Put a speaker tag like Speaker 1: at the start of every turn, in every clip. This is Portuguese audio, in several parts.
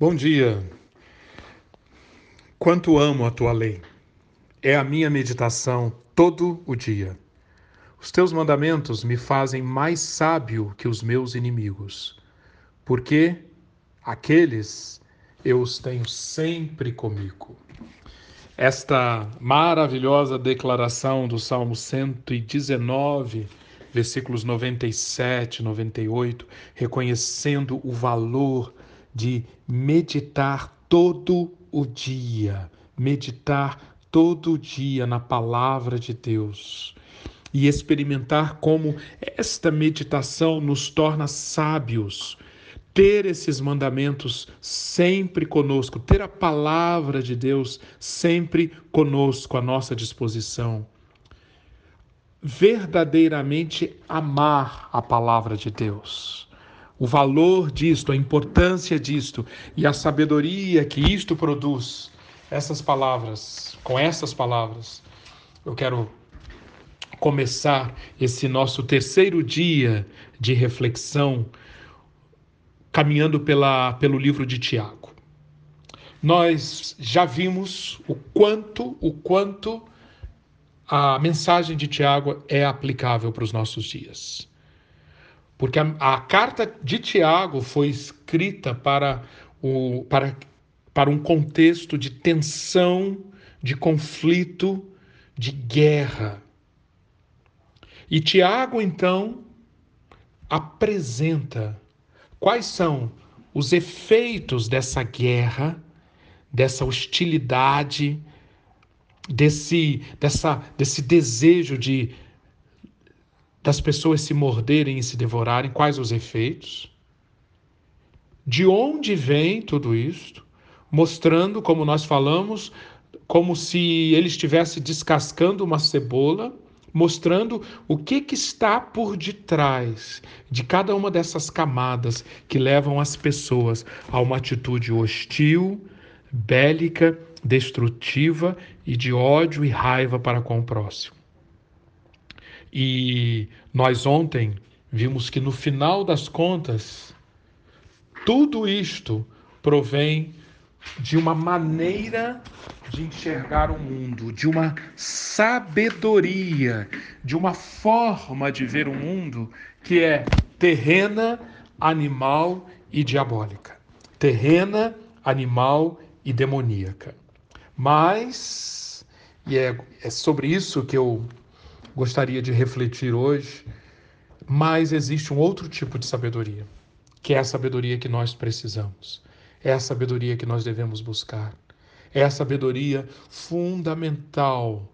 Speaker 1: Bom dia. Quanto amo a tua lei. É a minha meditação todo o dia. Os teus mandamentos me fazem mais sábio que os meus inimigos, porque aqueles eu os tenho sempre comigo. Esta maravilhosa declaração do Salmo 119 versículos 97, 98, reconhecendo o valor de meditar todo o dia, meditar todo o dia na palavra de Deus e experimentar como esta meditação nos torna sábios. Ter esses mandamentos sempre conosco, ter a palavra de Deus sempre conosco, à nossa disposição verdadeiramente amar a palavra de Deus. O valor disto, a importância disto e a sabedoria que isto produz. Essas palavras, com essas palavras, eu quero começar esse nosso terceiro dia de reflexão caminhando pela, pelo livro de Tiago. Nós já vimos o quanto, o quanto a mensagem de Tiago é aplicável para os nossos dias. Porque a, a carta de Tiago foi escrita para, o, para, para um contexto de tensão, de conflito, de guerra. E Tiago, então, apresenta quais são os efeitos dessa guerra, dessa hostilidade, desse, dessa, desse desejo de das pessoas se morderem e se devorarem, quais os efeitos? De onde vem tudo isto? Mostrando, como nós falamos, como se ele estivesse descascando uma cebola, mostrando o que, que está por detrás de cada uma dessas camadas que levam as pessoas a uma atitude hostil, bélica destrutiva e de ódio e raiva para com o próximo. E nós ontem vimos que no final das contas, tudo isto provém de uma maneira de enxergar o mundo, de uma sabedoria, de uma forma de ver o mundo que é terrena, animal e diabólica. Terrena, animal e demoníaca. Mas, e é, é sobre isso que eu gostaria de refletir hoje, mas existe um outro tipo de sabedoria, que é a sabedoria que nós precisamos. É a sabedoria que nós devemos buscar. É a sabedoria fundamental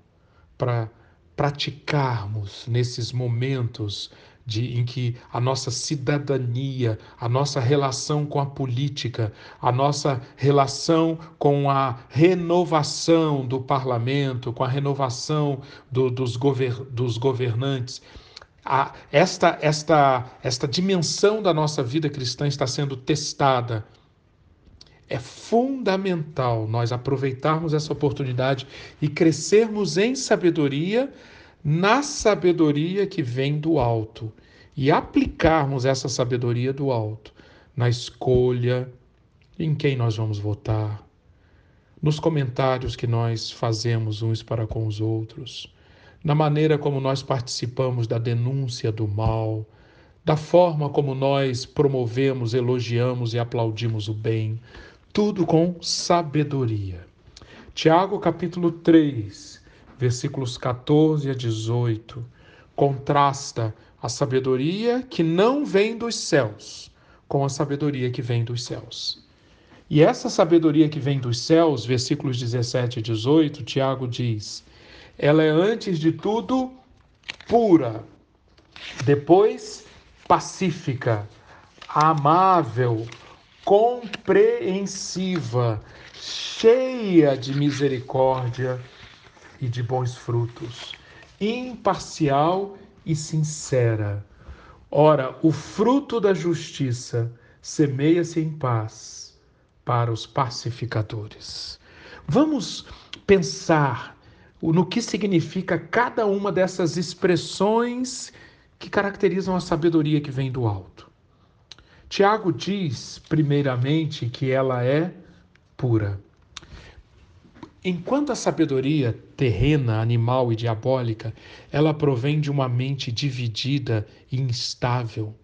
Speaker 1: para praticarmos nesses momentos de, em que a nossa cidadania, a nossa relação com a política, a nossa relação com a renovação do parlamento, com a renovação do, dos, gover, dos governantes, a, esta, esta, esta dimensão da nossa vida cristã está sendo testada. É fundamental nós aproveitarmos essa oportunidade e crescermos em sabedoria na sabedoria que vem do alto. E aplicarmos essa sabedoria do alto na escolha em quem nós vamos votar, nos comentários que nós fazemos uns para com os outros, na maneira como nós participamos da denúncia do mal, da forma como nós promovemos, elogiamos e aplaudimos o bem, tudo com sabedoria. Tiago capítulo 3, versículos 14 a 18, contrasta a sabedoria que não vem dos céus com a sabedoria que vem dos céus. E essa sabedoria que vem dos céus, versículos 17 e 18, Tiago diz: ela é antes de tudo pura, depois pacífica, amável, compreensiva, cheia de misericórdia e de bons frutos, imparcial e sincera. Ora, o fruto da justiça semeia-se em paz para os pacificadores. Vamos pensar no que significa cada uma dessas expressões que caracterizam a sabedoria que vem do alto. Tiago diz, primeiramente, que ela é pura. Enquanto a sabedoria terrena, animal e diabólica, ela provém de uma mente dividida e instável.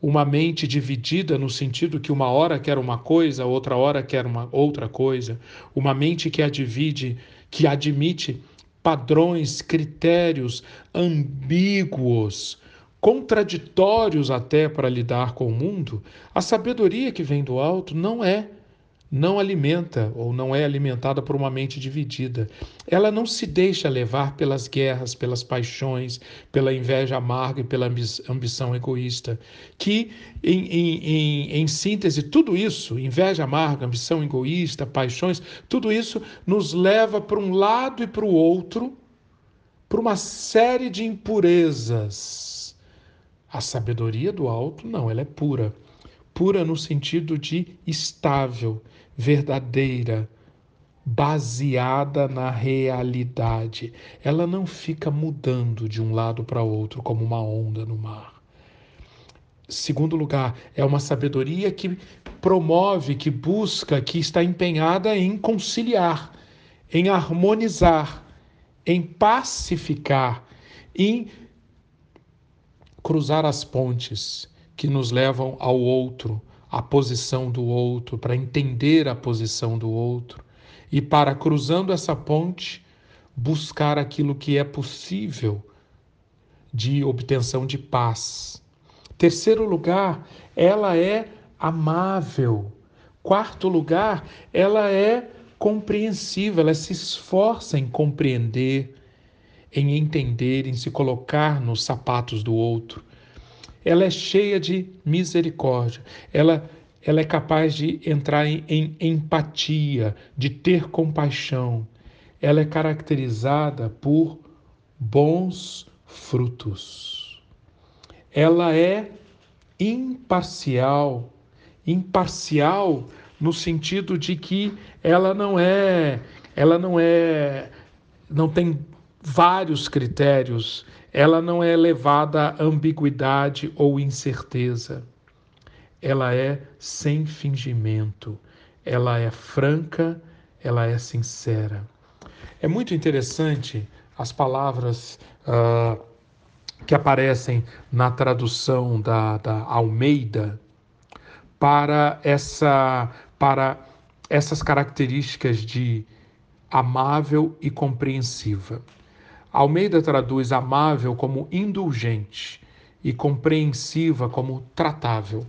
Speaker 1: Uma mente dividida no sentido que uma hora quer uma coisa, outra hora quer uma outra coisa. Uma mente que a divide, que admite padrões, critérios ambíguos, contraditórios até para lidar com o mundo. A sabedoria que vem do alto não é não alimenta ou não é alimentada por uma mente dividida. Ela não se deixa levar pelas guerras, pelas paixões, pela inveja amarga e pela ambição egoísta. Que, em, em, em, em síntese, tudo isso, inveja amarga, ambição egoísta, paixões, tudo isso nos leva para um lado e para o outro, para uma série de impurezas. A sabedoria do alto, não, ela é pura pura no sentido de estável, verdadeira, baseada na realidade. Ela não fica mudando de um lado para outro como uma onda no mar. Segundo lugar, é uma sabedoria que promove, que busca, que está empenhada em conciliar, em harmonizar, em pacificar, em cruzar as pontes que nos levam ao outro, à posição do outro, para entender a posição do outro e para, cruzando essa ponte, buscar aquilo que é possível de obtenção de paz. Terceiro lugar, ela é amável. Quarto lugar, ela é compreensiva, ela se esforça em compreender, em entender, em se colocar nos sapatos do outro ela é cheia de misericórdia, ela, ela é capaz de entrar em, em empatia, de ter compaixão. Ela é caracterizada por bons frutos. Ela é imparcial, imparcial no sentido de que ela não é, ela não é, não tem vários critérios, ela não é levada a ambiguidade ou incerteza. Ela é sem fingimento, ela é franca, ela é sincera. É muito interessante as palavras uh, que aparecem na tradução da, da Almeida para essa para essas características de amável e compreensiva. Almeida traduz amável como indulgente e compreensiva como tratável.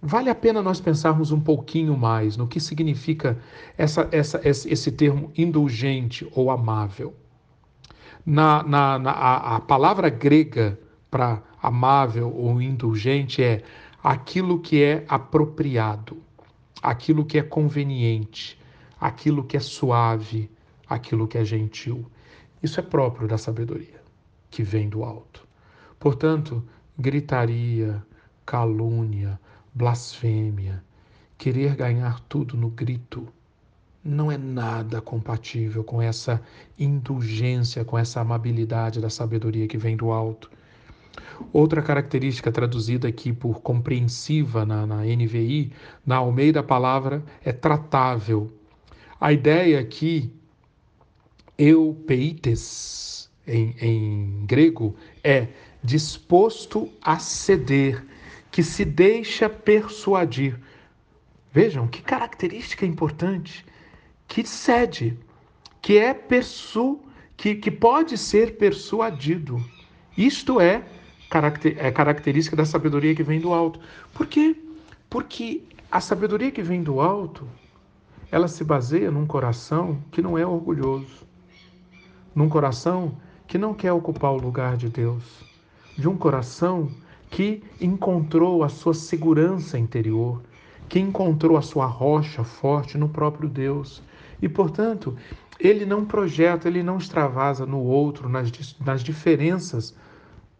Speaker 1: Vale a pena nós pensarmos um pouquinho mais no que significa essa, essa, esse termo indulgente ou amável. Na, na, na a, a palavra grega para amável ou indulgente é aquilo que é apropriado, aquilo que é conveniente, aquilo que é suave, aquilo que é gentil. Isso é próprio da sabedoria, que vem do alto. Portanto, gritaria, calúnia, blasfêmia, querer ganhar tudo no grito, não é nada compatível com essa indulgência, com essa amabilidade da sabedoria que vem do alto. Outra característica traduzida aqui por compreensiva na, na NVI, na Almeida a palavra é tratável. A ideia aqui eupeites, em, em grego, é disposto a ceder, que se deixa persuadir. Vejam que característica importante, que cede, que é persu, que, que pode ser persuadido. Isto é, caracter, é característica da sabedoria que vem do alto. Por quê? Porque a sabedoria que vem do alto, ela se baseia num coração que não é orgulhoso num coração que não quer ocupar o lugar de Deus, de um coração que encontrou a sua segurança interior, que encontrou a sua rocha forte no próprio Deus. E, portanto, ele não projeta, ele não extravasa no outro, nas, nas diferenças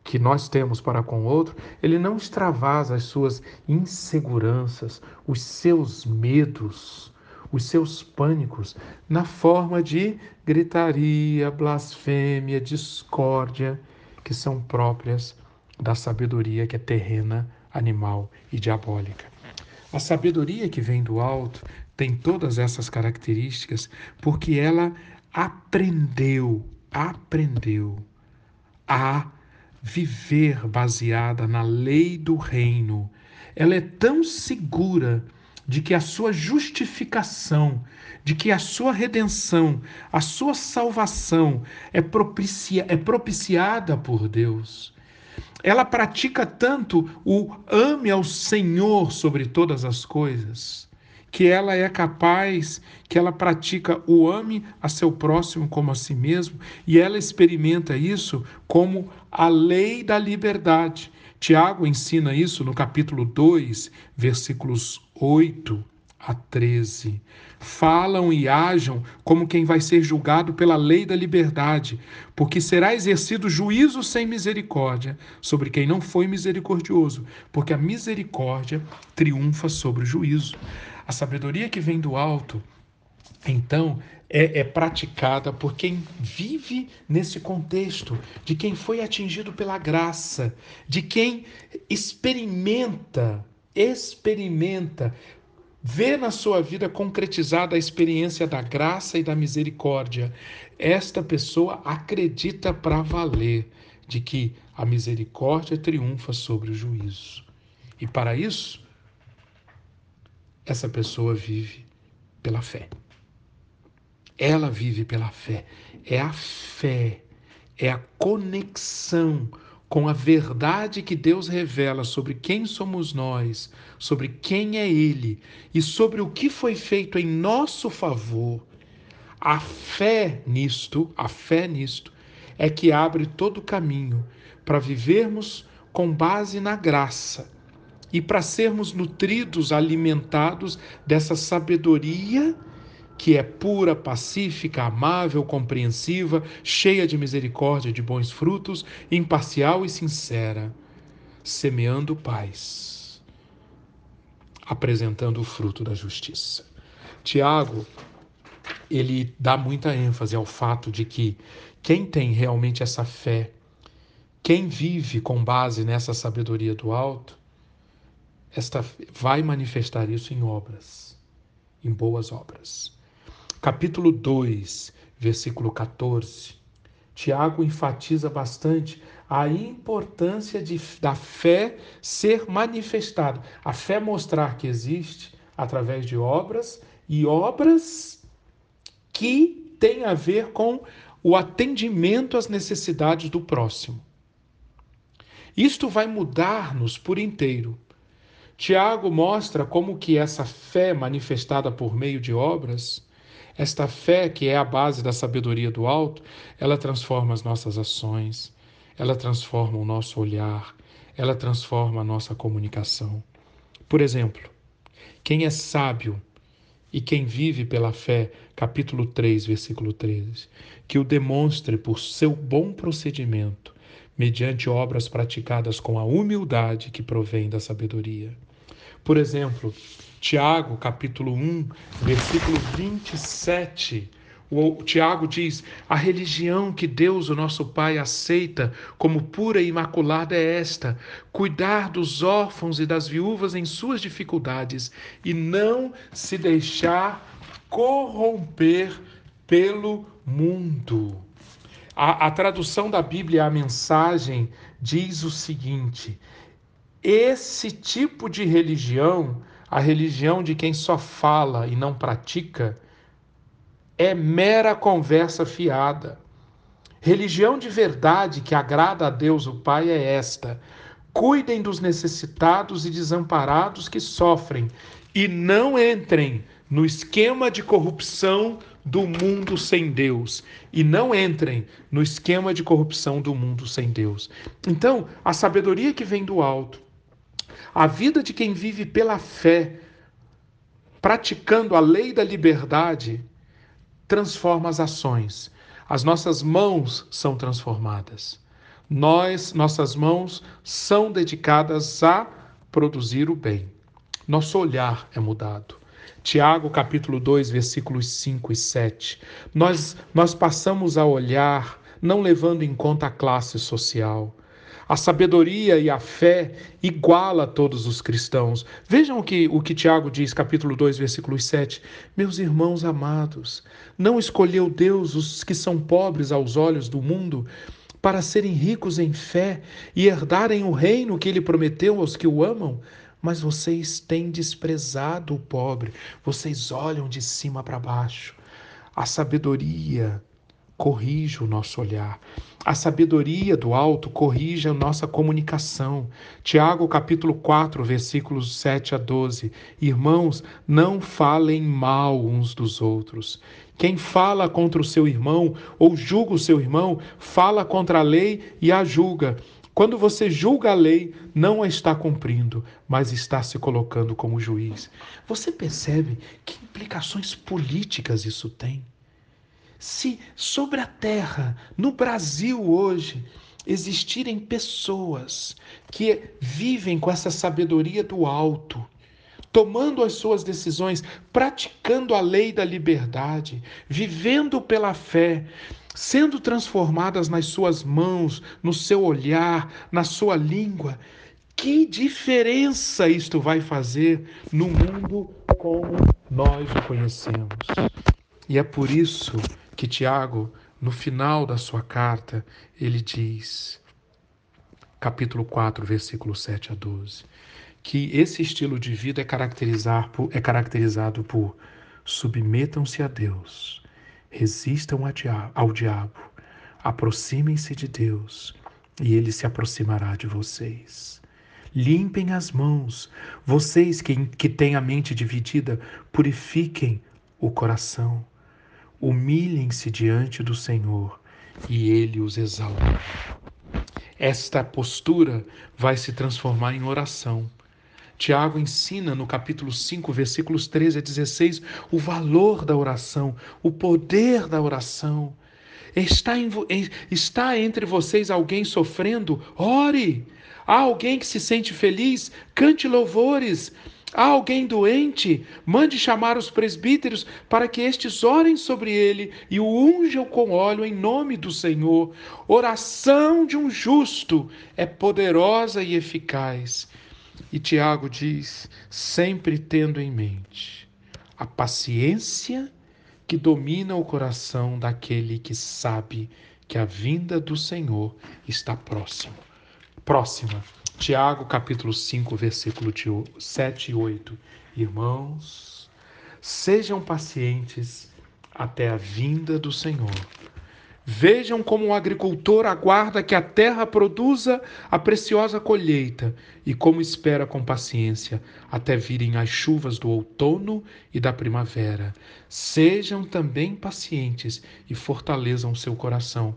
Speaker 1: que nós temos para com o outro, ele não extravasa as suas inseguranças, os seus medos, os seus pânicos na forma de gritaria, blasfêmia, discórdia, que são próprias da sabedoria que é terrena, animal e diabólica. A sabedoria que vem do alto tem todas essas características porque ela aprendeu, aprendeu a viver baseada na lei do reino. Ela é tão segura de que a sua justificação, de que a sua redenção, a sua salvação é, propicia, é propiciada por Deus. Ela pratica tanto o ame ao Senhor sobre todas as coisas que ela é capaz, que ela pratica o ame a seu próximo como a si mesmo, e ela experimenta isso como a lei da liberdade. Tiago ensina isso no capítulo 2, versículos 8 a 13. Falam e ajam como quem vai ser julgado pela lei da liberdade, porque será exercido juízo sem misericórdia sobre quem não foi misericordioso, porque a misericórdia triunfa sobre o juízo. A sabedoria que vem do alto, então, é, é, praticada por quem vive nesse contexto, de quem foi atingido pela graça, de quem experimenta, experimenta, vê na sua vida concretizada a experiência da graça e da misericórdia. Esta pessoa acredita para valer de que a misericórdia triunfa sobre o juízo. E para isso, essa pessoa vive pela fé. Ela vive pela fé. É a fé, é a conexão com a verdade que Deus revela sobre quem somos nós, sobre quem é Ele e sobre o que foi feito em nosso favor. A fé nisto, a fé nisto, é que abre todo o caminho para vivermos com base na graça e para sermos nutridos, alimentados dessa sabedoria que é pura, pacífica, amável, compreensiva, cheia de misericórdia, de bons frutos, imparcial e sincera, semeando paz, apresentando o fruto da justiça. Tiago, ele dá muita ênfase ao fato de que quem tem realmente essa fé, quem vive com base nessa sabedoria do alto, esta vai manifestar isso em obras, em boas obras. Capítulo 2, versículo 14. Tiago enfatiza bastante a importância de, da fé ser manifestada, a fé mostrar que existe através de obras e obras que têm a ver com o atendimento às necessidades do próximo. Isto vai mudar-nos por inteiro. Tiago mostra como que essa fé manifestada por meio de obras esta fé, que é a base da sabedoria do alto, ela transforma as nossas ações, ela transforma o nosso olhar, ela transforma a nossa comunicação. Por exemplo, quem é sábio e quem vive pela fé, capítulo 3, versículo 13, que o demonstre por seu bom procedimento, mediante obras praticadas com a humildade que provém da sabedoria. Por exemplo, Tiago, capítulo 1, versículo 27. O Tiago diz: A religião que Deus, o nosso Pai, aceita como pura e imaculada é esta: cuidar dos órfãos e das viúvas em suas dificuldades e não se deixar corromper pelo mundo. A, a tradução da Bíblia, a mensagem, diz o seguinte: esse tipo de religião a religião de quem só fala e não pratica é mera conversa fiada. Religião de verdade que agrada a Deus o Pai é esta: cuidem dos necessitados e desamparados que sofrem e não entrem no esquema de corrupção do mundo sem Deus e não entrem no esquema de corrupção do mundo sem Deus. Então, a sabedoria que vem do alto a vida de quem vive pela fé, praticando a lei da liberdade, transforma as ações. As nossas mãos são transformadas. Nós, nossas mãos são dedicadas a produzir o bem. Nosso olhar é mudado. Tiago capítulo 2, versículos 5 e 7. Nós, nós passamos a olhar não levando em conta a classe social, A sabedoria e a fé iguala todos os cristãos. Vejam o que, o que Tiago diz, capítulo 2, versículo 7. Meus irmãos amados, não escolheu Deus os que são pobres aos olhos do mundo para serem ricos em fé e herdarem o reino que ele prometeu aos que o amam? Mas vocês têm desprezado o pobre, vocês olham de cima para baixo. A sabedoria corrige o nosso olhar. A sabedoria do alto corrige a nossa comunicação. Tiago capítulo 4, versículos 7 a 12. Irmãos, não falem mal uns dos outros. Quem fala contra o seu irmão ou julga o seu irmão, fala contra a lei e a julga. Quando você julga a lei, não a está cumprindo, mas está se colocando como juiz. Você percebe que implicações políticas isso tem? Se sobre a terra, no Brasil hoje, existirem pessoas que vivem com essa sabedoria do alto, tomando as suas decisões, praticando a lei da liberdade, vivendo pela fé, sendo transformadas nas suas mãos, no seu olhar, na sua língua, que diferença isto vai fazer no mundo como nós o conhecemos? E é por isso que Tiago, no final da sua carta, ele diz, capítulo 4, versículo 7 a 12, que esse estilo de vida é, caracterizar por, é caracterizado por submetam-se a Deus, resistam ao diabo, aproximem-se de Deus e ele se aproximará de vocês. Limpem as mãos, vocês que, que têm a mente dividida, purifiquem o coração. Humilhem-se diante do Senhor e ele os exalta. Esta postura vai se transformar em oração. Tiago ensina no capítulo 5, versículos 13 a 16, o valor da oração, o poder da oração. Está, em, está entre vocês alguém sofrendo? Ore. Há alguém que se sente feliz? Cante louvores. Há alguém doente? Mande chamar os presbíteros para que estes orem sobre ele e o unjam com óleo em nome do Senhor. Oração de um justo é poderosa e eficaz. E Tiago diz: sempre tendo em mente a paciência que domina o coração daquele que sabe que a vinda do Senhor está próximo. Próxima. Tiago capítulo 5, versículo 7 e 8. Irmãos, sejam pacientes até a vinda do Senhor. Vejam como o agricultor aguarda que a terra produza a preciosa colheita e como espera com paciência até virem as chuvas do outono e da primavera. Sejam também pacientes e fortaleçam seu coração,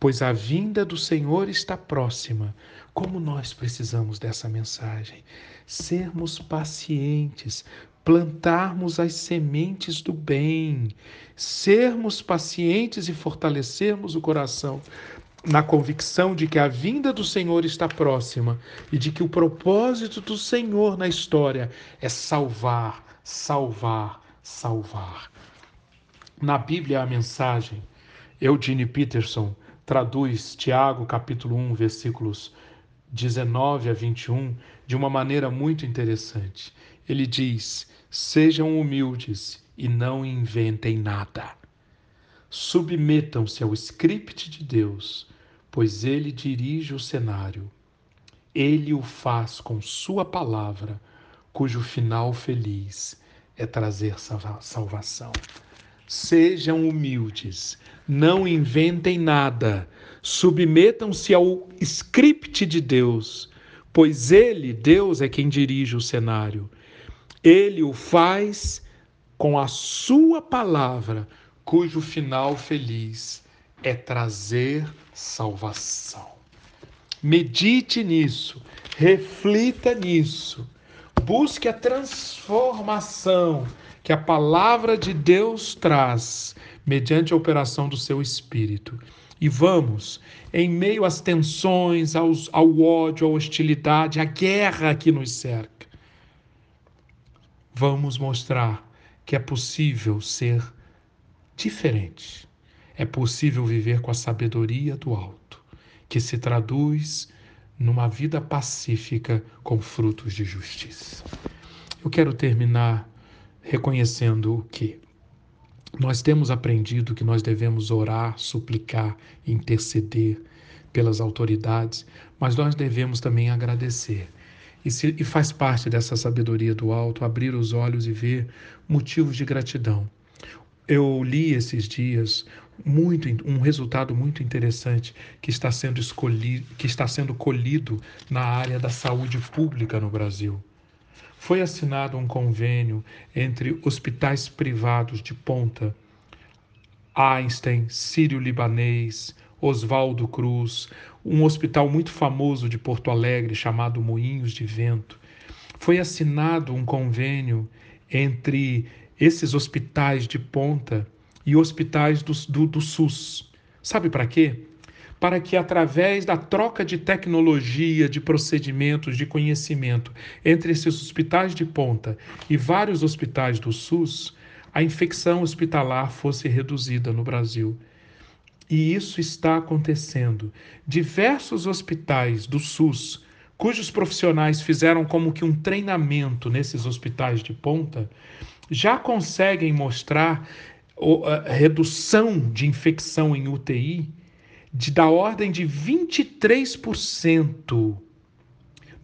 Speaker 1: pois a vinda do Senhor está próxima. Como nós precisamos dessa mensagem. Sermos pacientes, plantarmos as sementes do bem, sermos pacientes e fortalecermos o coração na convicção de que a vinda do Senhor está próxima e de que o propósito do Senhor na história é salvar, salvar, salvar. Na Bíblia, a mensagem, Eugene Peterson traduz Tiago, capítulo 1, versículos 19 a 21, de uma maneira muito interessante. Ele diz: Sejam humildes e não inventem nada. Submetam-se ao script de Deus, pois ele dirige o cenário. Ele o faz com sua palavra, cujo final feliz é trazer salvação. Sejam humildes, não inventem nada, submetam-se ao script de Deus, pois Ele, Deus, é quem dirige o cenário. Ele o faz com a Sua palavra, cujo final feliz é trazer salvação. Medite nisso, reflita nisso, busque a transformação que a palavra de Deus traz mediante a operação do seu espírito. E vamos, em meio às tensões, aos, ao ódio, à hostilidade, à guerra que nos cerca, vamos mostrar que é possível ser diferente. É possível viver com a sabedoria do alto, que se traduz numa vida pacífica com frutos de justiça. Eu quero terminar reconhecendo que nós temos aprendido que nós devemos orar, suplicar, interceder pelas autoridades, mas nós devemos também agradecer. E, se, e faz parte dessa sabedoria do alto abrir os olhos e ver motivos de gratidão. Eu li esses dias muito um resultado muito interessante que está sendo escolhido, que está sendo colhido na área da saúde pública no Brasil. Foi assinado um convênio entre hospitais privados de ponta, Einstein, Sírio-Libanês, Oswaldo Cruz, um hospital muito famoso de Porto Alegre chamado Moinhos de Vento. Foi assinado um convênio entre esses hospitais de ponta e hospitais do, do, do SUS. Sabe para quê? Para que, através da troca de tecnologia, de procedimentos, de conhecimento entre esses hospitais de ponta e vários hospitais do SUS, a infecção hospitalar fosse reduzida no Brasil. E isso está acontecendo. Diversos hospitais do SUS, cujos profissionais fizeram como que um treinamento nesses hospitais de ponta, já conseguem mostrar redução de infecção em UTI de, da ordem de 23%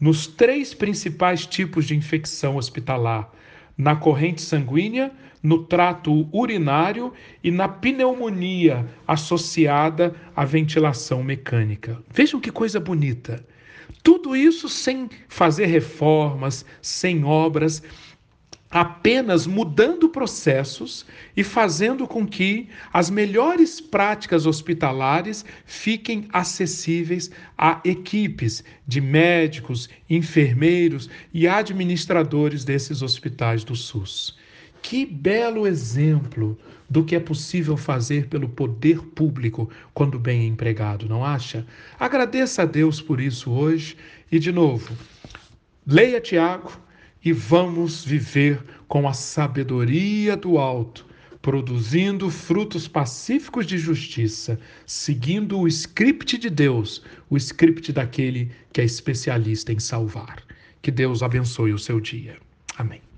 Speaker 1: nos três principais tipos de infecção hospitalar: na corrente sanguínea, no trato urinário e na pneumonia associada à ventilação mecânica. Vejam que coisa bonita. Tudo isso sem fazer reformas, sem obras, apenas mudando processos e fazendo com que as melhores práticas hospitalares fiquem acessíveis a equipes de médicos, enfermeiros e administradores desses hospitais do SUS. Que belo exemplo do que é possível fazer pelo poder público quando bem empregado, não acha? Agradeça a Deus por isso hoje e, de novo, leia Tiago e vamos viver com a sabedoria do alto, produzindo frutos pacíficos de justiça, seguindo o script de Deus, o script daquele que é especialista em salvar. Que Deus abençoe o seu dia. Amém.